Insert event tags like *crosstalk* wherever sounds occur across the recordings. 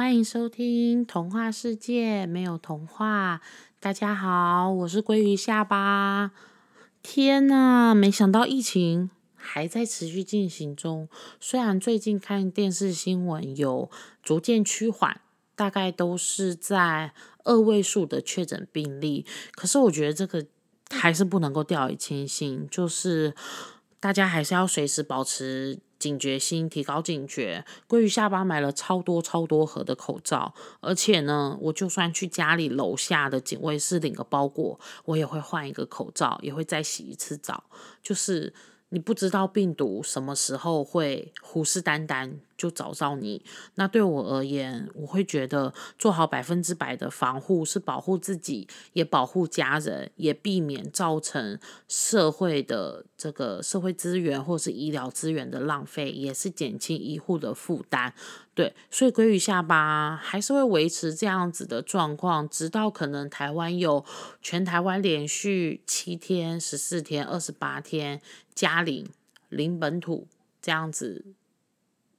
欢迎收听《童话世界》，没有童话。大家好，我是鲑鱼下巴。天呐，没想到疫情还在持续进行中。虽然最近看电视新闻有逐渐趋缓，大概都是在二位数的确诊病例，可是我觉得这个还是不能够掉以轻心，就是大家还是要随时保持。警觉心，提高警觉。鲑鱼下巴买了超多超多盒的口罩，而且呢，我就算去家里楼下的警卫室领个包裹，我也会换一个口罩，也会再洗一次澡，就是。你不知道病毒什么时候会虎视眈眈就找到你，那对我而言，我会觉得做好百分之百的防护是保护自己，也保护家人，也避免造成社会的这个社会资源或是医疗资源的浪费，也是减轻医护的负担。对，所以鲑鱼下巴还是会维持这样子的状况，直到可能台湾有全台湾连续七天、十四天、二十八天加零零本土这样子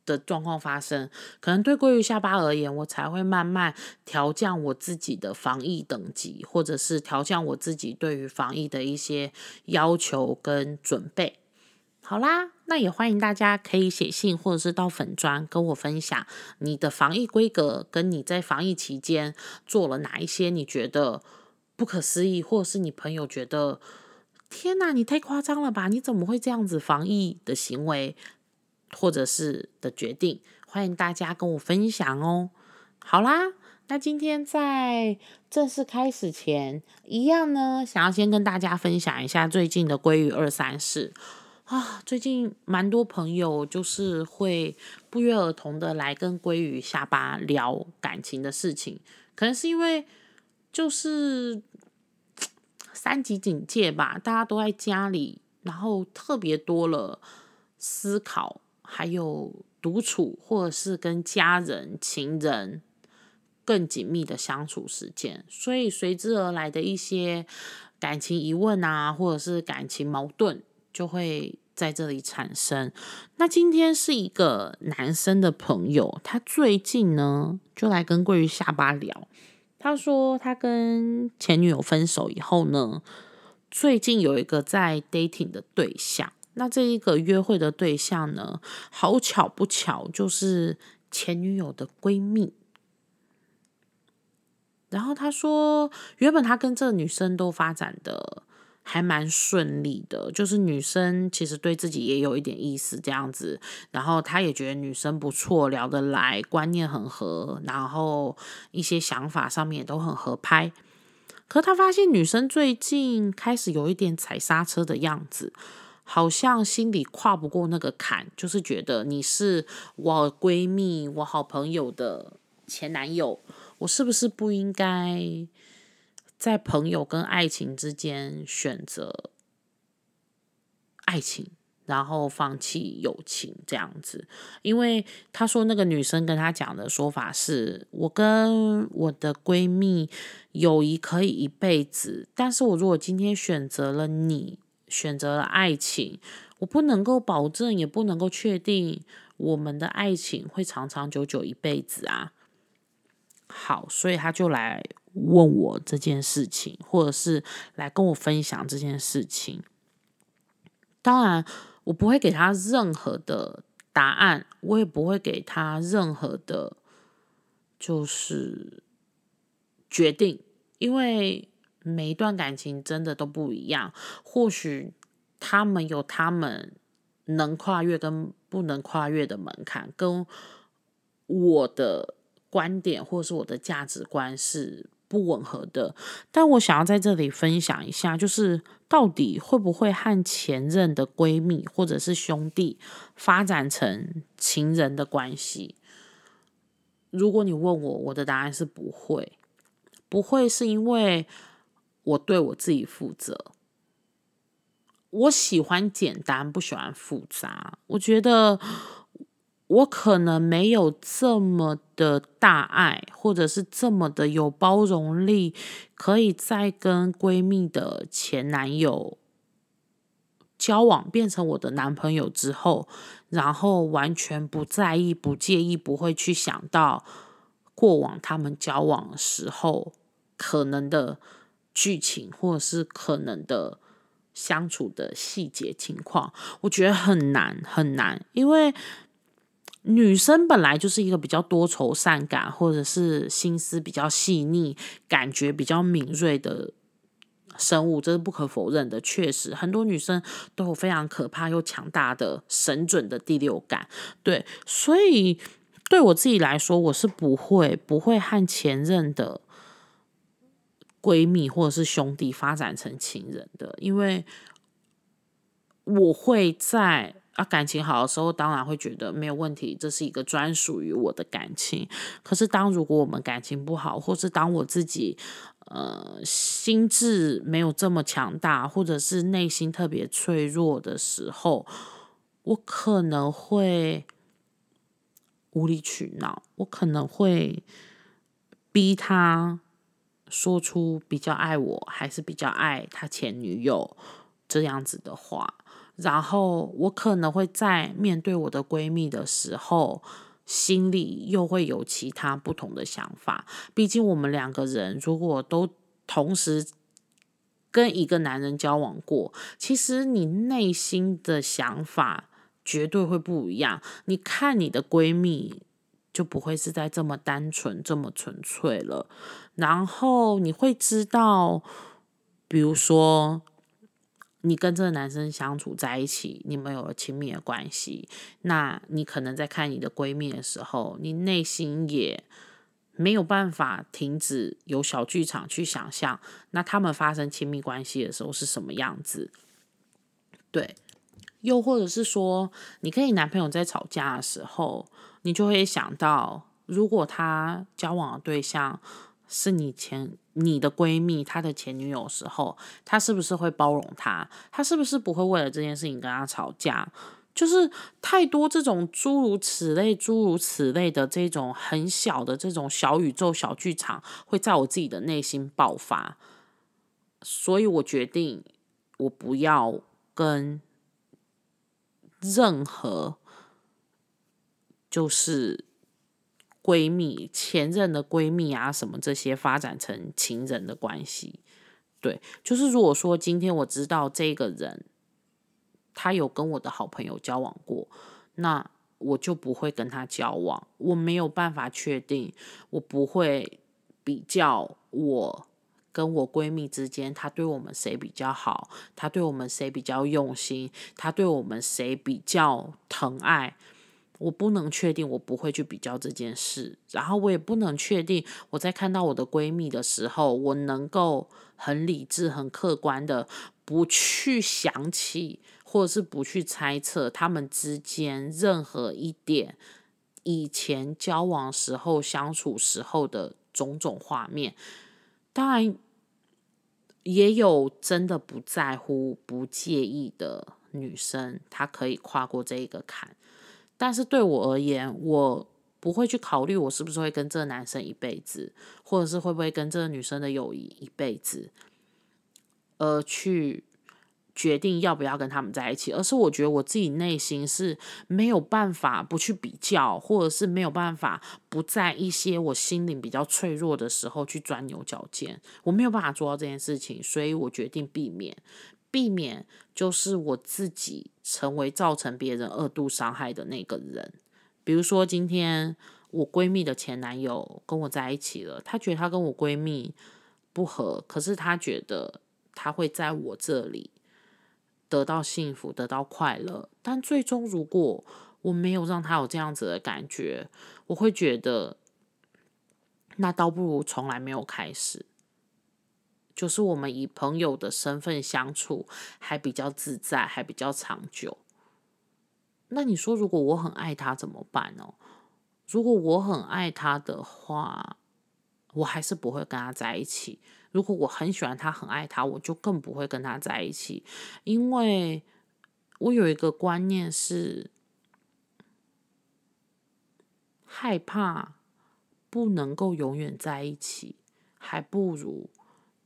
的状况发生，可能对鲑鱼下巴而言，我才会慢慢调降我自己的防疫等级，或者是调降我自己对于防疫的一些要求跟准备。好啦，那也欢迎大家可以写信或者是到粉砖跟我分享你的防疫规格，跟你在防疫期间做了哪一些你觉得不可思议，或者是你朋友觉得天哪，你太夸张了吧？你怎么会这样子防疫的行为，或者是的决定？欢迎大家跟我分享哦。好啦，那今天在正式开始前，一样呢，想要先跟大家分享一下最近的鲑鱼二三事。啊，最近蛮多朋友就是会不约而同的来跟鲑鱼下巴聊感情的事情，可能是因为就是 *tsk* 三级警戒吧，大家都在家里，然后特别多了思考，还有独处或者是跟家人、情人更紧密的相处时间，所以随之而来的一些感情疑问啊，或者是感情矛盾就会。在这里产生。那今天是一个男生的朋友，他最近呢就来跟桂鱼下巴聊。他说他跟前女友分手以后呢，最近有一个在 dating 的对象。那这一个约会的对象呢，好巧不巧就是前女友的闺蜜。然后他说，原本他跟这个女生都发展的。还蛮顺利的，就是女生其实对自己也有一点意思这样子，然后他也觉得女生不错，聊得来，观念很合，然后一些想法上面也都很合拍。可他发现女生最近开始有一点踩刹车的样子，好像心里跨不过那个坎，就是觉得你是我闺蜜、我好朋友的前男友，我是不是不应该？在朋友跟爱情之间选择爱情，然后放弃友情这样子，因为他说那个女生跟他讲的说法是：我跟我的闺蜜友谊可以一辈子，但是我如果今天选择了你，选择了爱情，我不能够保证，也不能够确定我们的爱情会长长久久一辈子啊。好，所以他就来。问我这件事情，或者是来跟我分享这件事情。当然，我不会给他任何的答案，我也不会给他任何的，就是决定，因为每一段感情真的都不一样。或许他们有他们能跨越跟不能跨越的门槛，跟我的观点或者是我的价值观是。不吻合的，但我想要在这里分享一下，就是到底会不会和前任的闺蜜或者是兄弟发展成情人的关系？如果你问我，我的答案是不会，不会是因为我对我自己负责。我喜欢简单，不喜欢复杂。我觉得。我可能没有这么的大爱，或者是这么的有包容力，可以再跟闺蜜的前男友交往变成我的男朋友之后，然后完全不在意、不介意、不会去想到过往他们交往时候可能的剧情，或者是可能的相处的细节情况，我觉得很难很难，因为女生本来就是一个比较多愁善感，或者是心思比较细腻、感觉比较敏锐的。生物这是不可否认的，确实很多女生都有非常可怕又强大的神准的第六感，对，所以对我自己来说，我是不会不会和前任的闺蜜或者是兄弟发展成情人的，因为我会在啊感情好的时候，当然会觉得没有问题，这是一个专属于我的感情。可是当如果我们感情不好，或是当我自己。呃，心智没有这么强大，或者是内心特别脆弱的时候，我可能会无理取闹，我可能会逼他说出比较爱我，还是比较爱他前女友这样子的话，然后我可能会在面对我的闺蜜的时候。心里又会有其他不同的想法。毕竟我们两个人如果都同时跟一个男人交往过，其实你内心的想法绝对会不一样。你看你的闺蜜就不会是在这么单纯、这么纯粹了。然后你会知道，比如说。你跟这个男生相处在一起，你们有了亲密的关系，那你可能在看你的闺蜜的时候，你内心也没有办法停止有小剧场去想象，那他们发生亲密关系的时候是什么样子？对，又或者是说，你跟你男朋友在吵架的时候，你就会想到，如果他交往的对象。是你前你的闺蜜，她的前女友时候，他是不是会包容她？他是不是不会为了这件事情跟她吵架？就是太多这种诸如此类、诸如此类的这种很小的这种小宇宙、小剧场，会在我自己的内心爆发。所以我决定，我不要跟任何就是。闺蜜、前任的闺蜜啊，什么这些发展成情人的关系，对，就是如果说今天我知道这个人他有跟我的好朋友交往过，那我就不会跟他交往。我没有办法确定，我不会比较我跟我闺蜜之间，他对我们谁比较好，他对我们谁比较用心，他对我们谁比较疼爱。我不能确定，我不会去比较这件事，然后我也不能确定，我在看到我的闺蜜的时候，我能够很理智、很客观的不去想起，或者是不去猜测他们之间任何一点以前交往时候相处时候的种种画面。当然，也有真的不在乎、不介意的女生，她可以跨过这一个坎。但是对我而言，我不会去考虑我是不是会跟这个男生一辈子，或者是会不会跟这个女生的友谊一辈子，而去决定要不要跟他们在一起。而是我觉得我自己内心是没有办法不去比较，或者是没有办法不在一些我心灵比较脆弱的时候去钻牛角尖。我没有办法做到这件事情，所以我决定避免。避免就是我自己成为造成别人二度伤害的那个人。比如说，今天我闺蜜的前男友跟我在一起了，他觉得他跟我闺蜜不合，可是他觉得他会在我这里得到幸福、得到快乐。但最终，如果我没有让他有这样子的感觉，我会觉得那倒不如从来没有开始。就是我们以朋友的身份相处，还比较自在，还比较长久。那你说，如果我很爱他怎么办呢？如果我很爱他的话，我还是不会跟他在一起。如果我很喜欢他，很爱他，我就更不会跟他在一起，因为我有一个观念是害怕不能够永远在一起，还不如。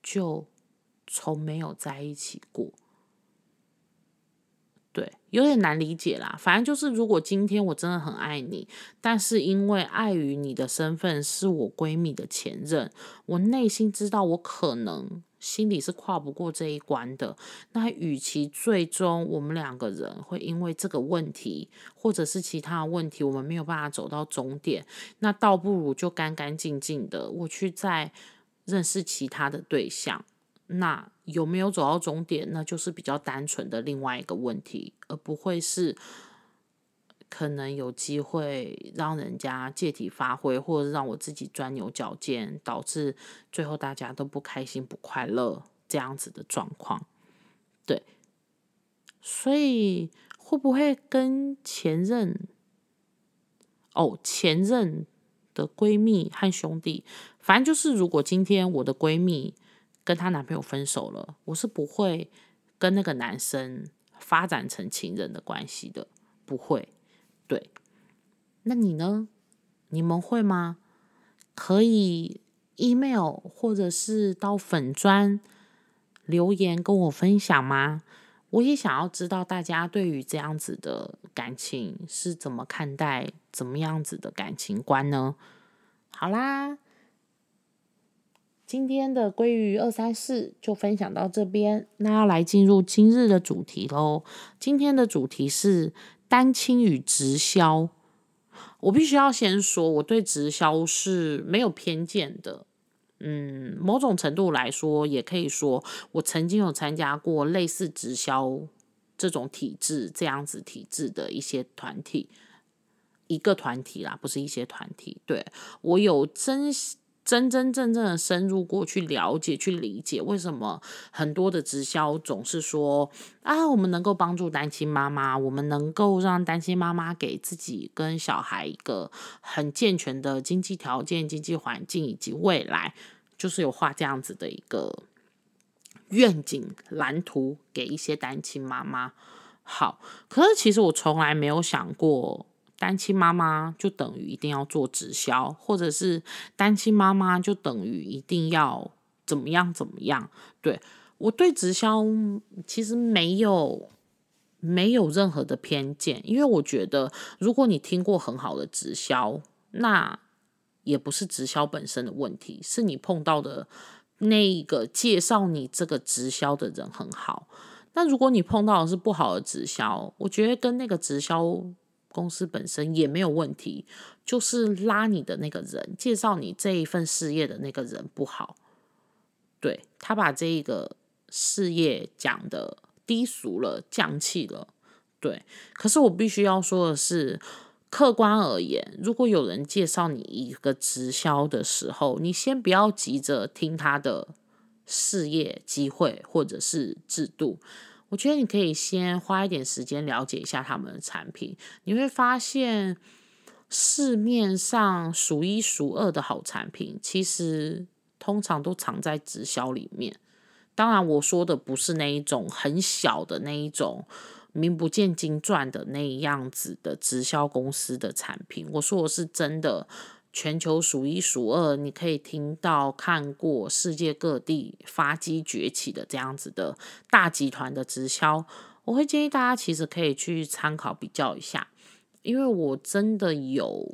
就从没有在一起过。对，有点难理解啦。反正就是，如果今天我真的很爱你，但是因为碍于你的身份是我闺蜜的前任，我内心知道我可能心里是跨不过这一关的。那与其最终我们两个人会因为这个问题，或者是其他问题，我们没有办法走到终点，那倒不如就干干净净的，我去在认识其他的对象。那有没有走到终点，那就是比较单纯的另外一个问题，而不会是可能有机会让人家借题发挥，或者让我自己钻牛角尖，导致最后大家都不开心、不快乐这样子的状况。对，所以会不会跟前任？哦，前任的闺蜜和兄弟，反正就是如果今天我的闺蜜。跟她男朋友分手了，我是不会跟那个男生发展成情人的关系的，不会。对，那你呢？你们会吗？可以 email 或者是到粉砖留言跟我分享吗？我也想要知道大家对于这样子的感情是怎么看待，怎么样子的感情观呢？好啦。今天的鲑鱼二三四就分享到这边，那要来进入今日的主题喽。今天的主题是单亲与直销。我必须要先说，我对直销是没有偏见的。嗯，某种程度来说，也可以说我曾经有参加过类似直销这种体制这样子体制的一些团体，一个团体啦，不是一些团体。对我有真。真真正正的深入过去了解、去理解，为什么很多的直销总是说啊，我们能够帮助单亲妈妈，我们能够让单亲妈妈给自己跟小孩一个很健全的经济条件、经济环境以及未来，就是有画这样子的一个愿景蓝图给一些单亲妈妈。好，可是其实我从来没有想过。单亲妈妈就等于一定要做直销，或者是单亲妈妈就等于一定要怎么样怎么样？对我对直销其实没有没有任何的偏见，因为我觉得如果你听过很好的直销，那也不是直销本身的问题，是你碰到的那个介绍你这个直销的人很好。那如果你碰到的是不好的直销，我觉得跟那个直销。公司本身也没有问题，就是拉你的那个人，介绍你这一份事业的那个人不好，对他把这一个事业讲的低俗了、降气了，对。可是我必须要说的是，客观而言，如果有人介绍你一个直销的时候，你先不要急着听他的事业机会或者是制度。我觉得你可以先花一点时间了解一下他们的产品，你会发现市面上数一数二的好产品，其实通常都藏在直销里面。当然，我说的不是那一种很小的那一种名不见经传的那样子的直销公司的产品，我说我是真的。全球数一数二，你可以听到、看过世界各地发迹崛起的这样子的大集团的直销，我会建议大家其实可以去参考比较一下，因为我真的有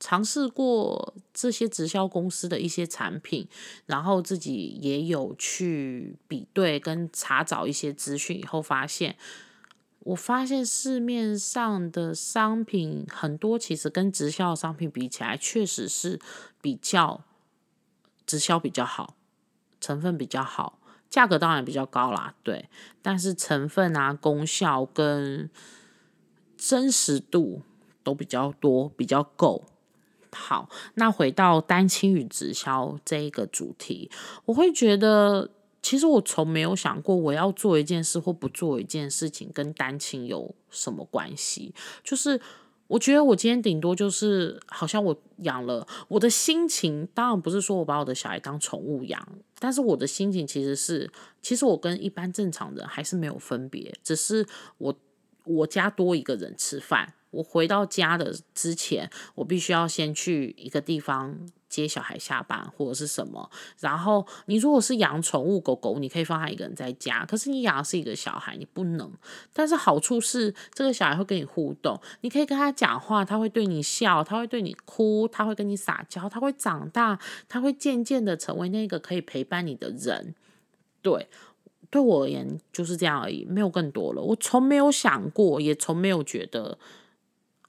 尝试过这些直销公司的一些产品，然后自己也有去比对跟查找一些资讯，以后发现。我发现市面上的商品很多，其实跟直销的商品比起来，确实是比较直销比较好，成分比较好，价格当然比较高啦，对。但是成分啊、功效跟真实度都比较多，比较够。好，那回到单亲与直销这一个主题，我会觉得。其实我从没有想过，我要做一件事或不做一件事情跟单亲有什么关系。就是我觉得我今天顶多就是好像我养了我的心情，当然不是说我把我的小孩当宠物养，但是我的心情其实是，其实我跟一般正常人还是没有分别，只是我我家多一个人吃饭，我回到家的之前，我必须要先去一个地方接小孩下班或者是什么。然后你如果是养宠物狗狗，你可以放他一个人在家。可是你养的是一个小孩，你不能。但是好处是，这个小孩会跟你互动，你可以跟他讲话，他会对你笑，他会对你哭，他会跟你撒娇，他会长大，他会渐渐的成为那个可以陪伴你的人。对。对我而言就是这样而已，没有更多了。我从没有想过，也从没有觉得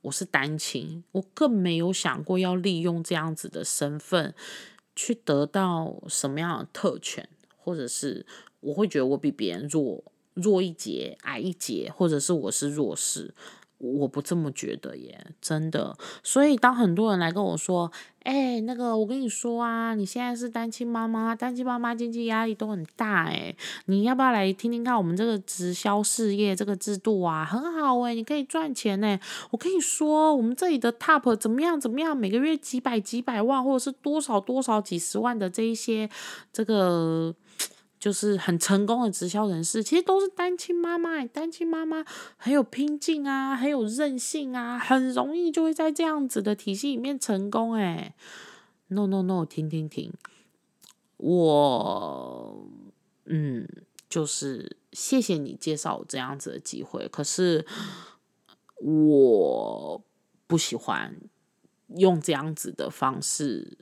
我是单亲，我更没有想过要利用这样子的身份去得到什么样的特权，或者是我会觉得我比别人弱弱一截、矮一截，或者是我是弱势。我不这么觉得耶，真的。所以当很多人来跟我说：“哎，那个，我跟你说啊，你现在是单亲妈妈，单亲妈妈经济压力都很大，哎，你要不要来听听看我们这个直销事业这个制度啊？很好哎，你可以赚钱哎。我跟你说，我们这里的 top 怎么样怎么样，每个月几百几百万，或者是多少多少几十万的这一些这个。”就是很成功的直销人士，其实都是单亲妈妈。单亲妈妈很有拼劲啊，很有韧性啊，很容易就会在这样子的体系里面成功。哎，no no no，停停停，我嗯，就是谢谢你介绍我这样子的机会，可是我不喜欢用这样子的方式。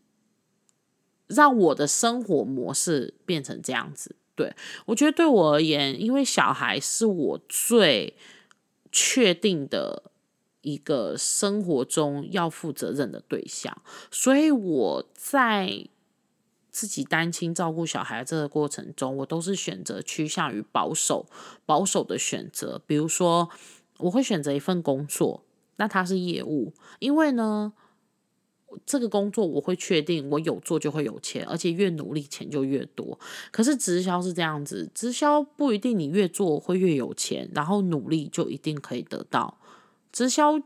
让我的生活模式变成这样子，对我觉得对我而言，因为小孩是我最确定的一个生活中要负责任的对象，所以我在自己单亲照顾小孩这个过程中，我都是选择趋向于保守、保守的选择。比如说，我会选择一份工作，那它是业务，因为呢。这个工作我会确定，我有做就会有钱，而且越努力钱就越多。可是直销是这样子，直销不一定你越做会越有钱，然后努力就一定可以得到。直销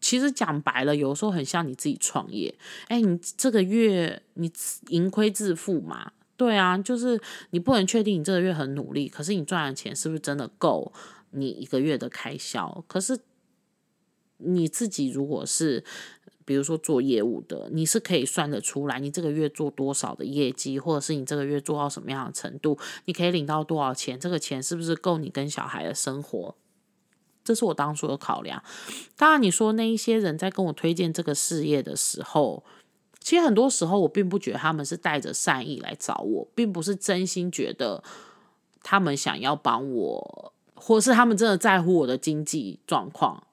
其实讲白了，有时候很像你自己创业。哎，你这个月你盈亏自负嘛？对啊，就是你不能确定你这个月很努力，可是你赚的钱是不是真的够你一个月的开销？可是你自己如果是。比如说做业务的，你是可以算得出来，你这个月做多少的业绩，或者是你这个月做到什么样的程度，你可以领到多少钱，这个钱是不是够你跟小孩的生活？这是我当初的考量。当然，你说那一些人在跟我推荐这个事业的时候，其实很多时候我并不觉得他们是带着善意来找我，并不是真心觉得他们想要帮我，或是他们真的在乎我的经济状况。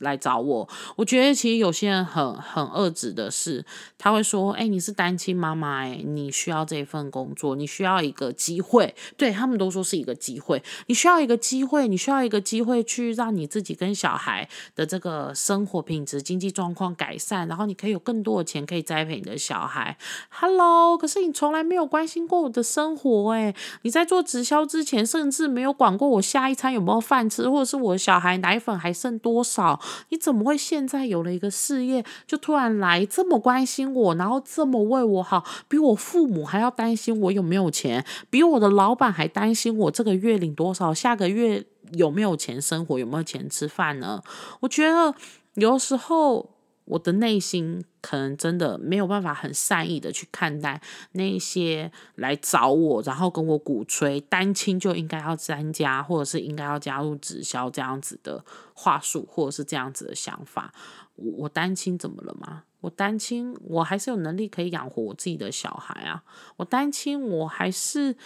来找我，我觉得其实有些人很很恶质的是，他会说：“哎，你是单亲妈妈，哎，你需要这份工作，你需要一个机会。”对他们都说是一个机会，你需要一个机会，你需要一个机会去让你自己跟小孩的这个生活品质、经济状况改善，然后你可以有更多的钱可以栽培你的小孩。Hello，可是你从来没有关心过我的生活，哎，你在做直销之前，甚至没有管过我下一餐有没有饭吃，或者是我的小孩奶粉还剩多少。你怎么会现在有了一个事业，就突然来这么关心我，然后这么为我好，比我父母还要担心我有没有钱，比我的老板还担心我这个月领多少，下个月有没有钱生活，有没有钱吃饭呢？我觉得有时候。我的内心可能真的没有办法很善意的去看待那些来找我，然后跟我鼓吹单亲就应该要参加，或者是应该要加入直销这样子的话术，或者是这样子的想法。我单亲怎么了吗？我单亲，我还是有能力可以养活我自己的小孩啊。我单亲，我还是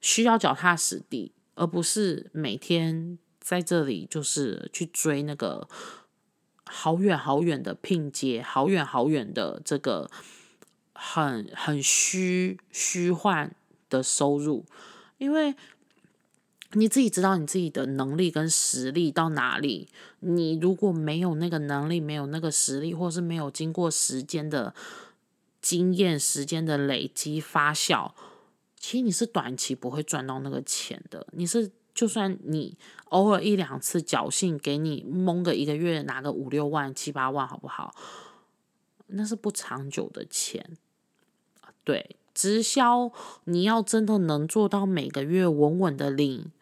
需要脚踏实地，而不是每天在这里就是去追那个。好远好远的拼接，好远好远的这个很很虚虚幻的收入，因为你自己知道你自己的能力跟实力到哪里。你如果没有那个能力，没有那个实力，或是没有经过时间的经验、时间的累积发酵，其实你是短期不会赚到那个钱的。你是。就算你偶尔一两次侥幸给你蒙个一个月拿个五六万七八万好不好？那是不长久的钱。对，直销你要真的能做到每个月稳稳的领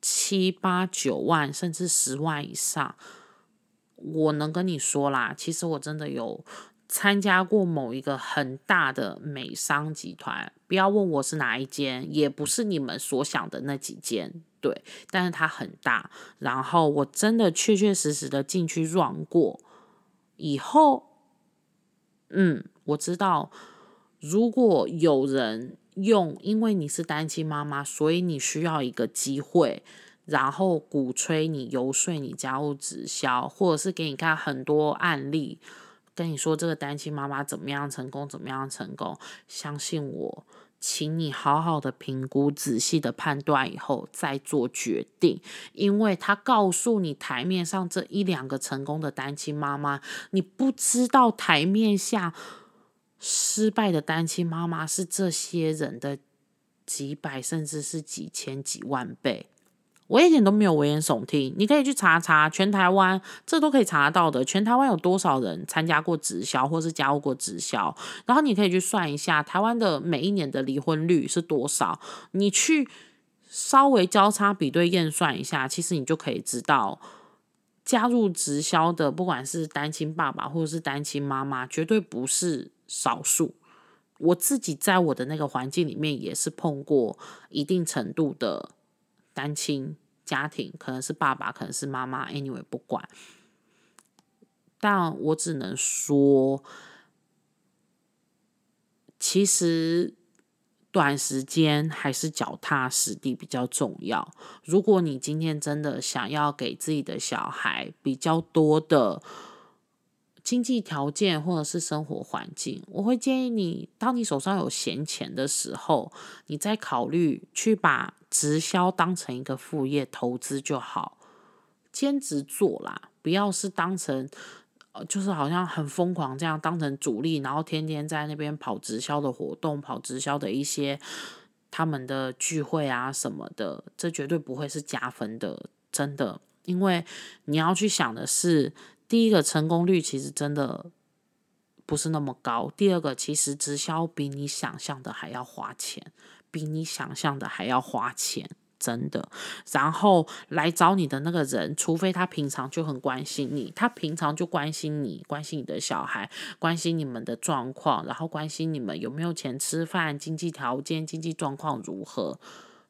七八九万甚至十万以上，我能跟你说啦，其实我真的有参加过某一个很大的美商集团，不要问我是哪一间，也不是你们所想的那几间，对，但是它很大，然后我真的确确实实的进去 run 过，以后，嗯，我知道，如果有人用，因为你是单亲妈妈，所以你需要一个机会。然后鼓吹你、游说你加入直销，或者是给你看很多案例，跟你说这个单亲妈妈怎么样成功，怎么样成功。相信我，请你好好的评估、仔细的判断以后再做决定。因为他告诉你台面上这一两个成功的单亲妈妈，你不知道台面下失败的单亲妈妈是这些人的几百甚至是几千几万倍。我一点都没有危言耸听，你可以去查查全台湾，这都可以查得到的。全台湾有多少人参加过直销，或是加入过直销？然后你可以去算一下台湾的每一年的离婚率是多少。你去稍微交叉比对验算一下，其实你就可以知道，加入直销的，不管是单亲爸爸或者是单亲妈妈，绝对不是少数。我自己在我的那个环境里面也是碰过一定程度的单亲。家庭可能是爸爸，可能是妈妈，anyway 不管，但我只能说，其实短时间还是脚踏实地比较重要。如果你今天真的想要给自己的小孩比较多的，经济条件或者是生活环境，我会建议你，当你手上有闲钱的时候，你再考虑去把直销当成一个副业投资就好，兼职做啦，不要是当成呃，就是好像很疯狂这样当成主力，然后天天在那边跑直销的活动，跑直销的一些他们的聚会啊什么的，这绝对不会是加分的，真的，因为你要去想的是。第一个成功率其实真的不是那么高。第二个，其实直销比你想象的还要花钱，比你想象的还要花钱，真的。然后来找你的那个人，除非他平常就很关心你，他平常就关心你，关心你的小孩，关心你们的状况，然后关心你们有没有钱吃饭，经济条件、经济状况如何。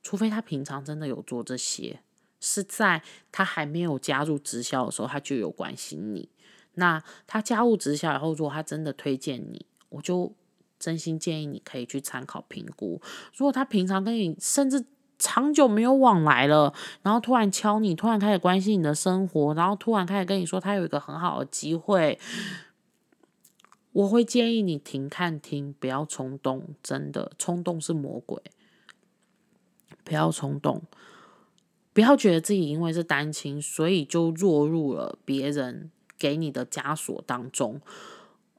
除非他平常真的有做这些。是在他还没有加入直销的时候，他就有关心你。那他加入直销以后，如果他真的推荐你，我就真心建议你可以去参考评估。如果他平常跟你甚至长久没有往来了，然后突然敲你，突然开始关心你的生活，然后突然开始跟你说他有一个很好的机会，我会建议你停看听，不要冲动。真的，冲动是魔鬼，不要冲动。不要觉得自己因为是单亲，所以就落入了别人给你的枷锁当中。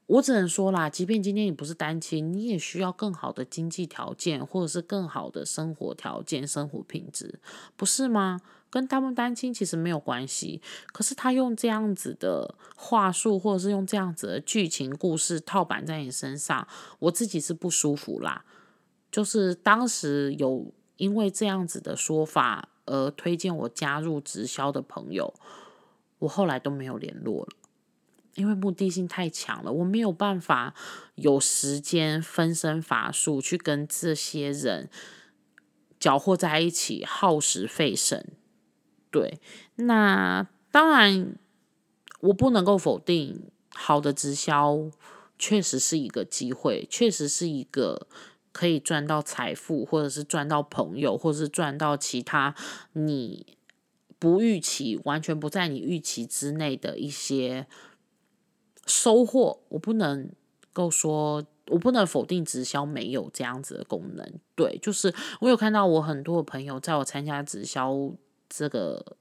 我只能说啦，即便今天你不是单亲，你也需要更好的经济条件，或者是更好的生活条件、生活品质，不是吗？跟他们单亲其实没有关系。可是他用这样子的话术，或者是用这样子的剧情故事套板在你身上，我自己是不舒服啦。就是当时有因为这样子的说法。而推荐我加入直销的朋友，我后来都没有联络了，因为目的性太强了，我没有办法有时间分身乏术去跟这些人搅和在一起，耗时费神。对，那当然我不能够否定，好的直销确实是一个机会，确实是一个。可以赚到财富，或者是赚到朋友，或者是赚到其他你不预期、完全不在你预期之内的一些收获。我不能够说，我不能否定直销没有这样子的功能。对，就是我有看到我很多朋友，在我参加直销这个。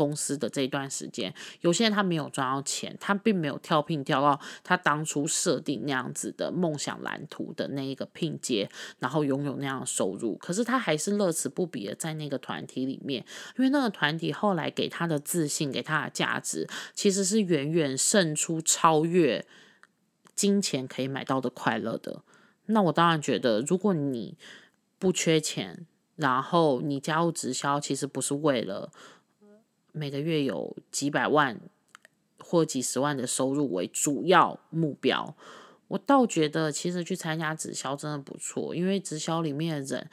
公司的这一段时间，有些人他没有赚到钱，他并没有跳聘跳到他当初设定那样子的梦想蓝图的那一个聘阶，然后拥有那样的收入。可是他还是乐此不疲的在那个团体里面，因为那个团体后来给他的自信、给他的价值，其实是远远胜出、超越金钱可以买到的快乐的。那我当然觉得，如果你不缺钱，然后你加入直销，其实不是为了。每个月有几百万或几十万的收入为主要目标。我倒觉得，其实去参加直销真的不错，因为直销里面的人，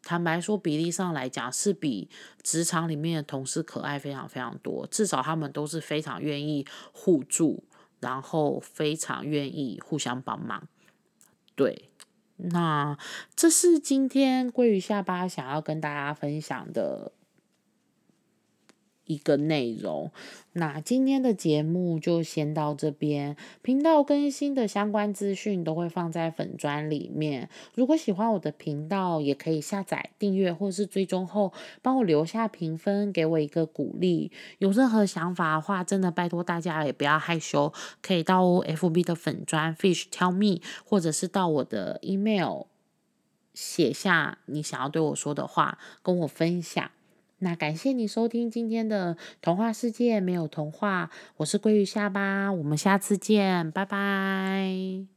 坦白说，比例上来讲是比职场里面的同事可爱非常非常多。至少他们都是非常愿意互助，然后非常愿意互相帮忙。对，那这是今天鲑鱼下巴想要跟大家分享的。一个内容，那今天的节目就先到这边。频道更新的相关资讯都会放在粉砖里面。如果喜欢我的频道，也可以下载订阅或是追踪后，帮我留下评分，给我一个鼓励。有任何想法的话，真的拜托大家也不要害羞，可以到 FB 的粉砖 Fish Tell Me，或者是到我的 email 写下你想要对我说的话，跟我分享。那感谢你收听今天的童话世界，没有童话，我是鲑鱼下巴，我们下次见，拜拜。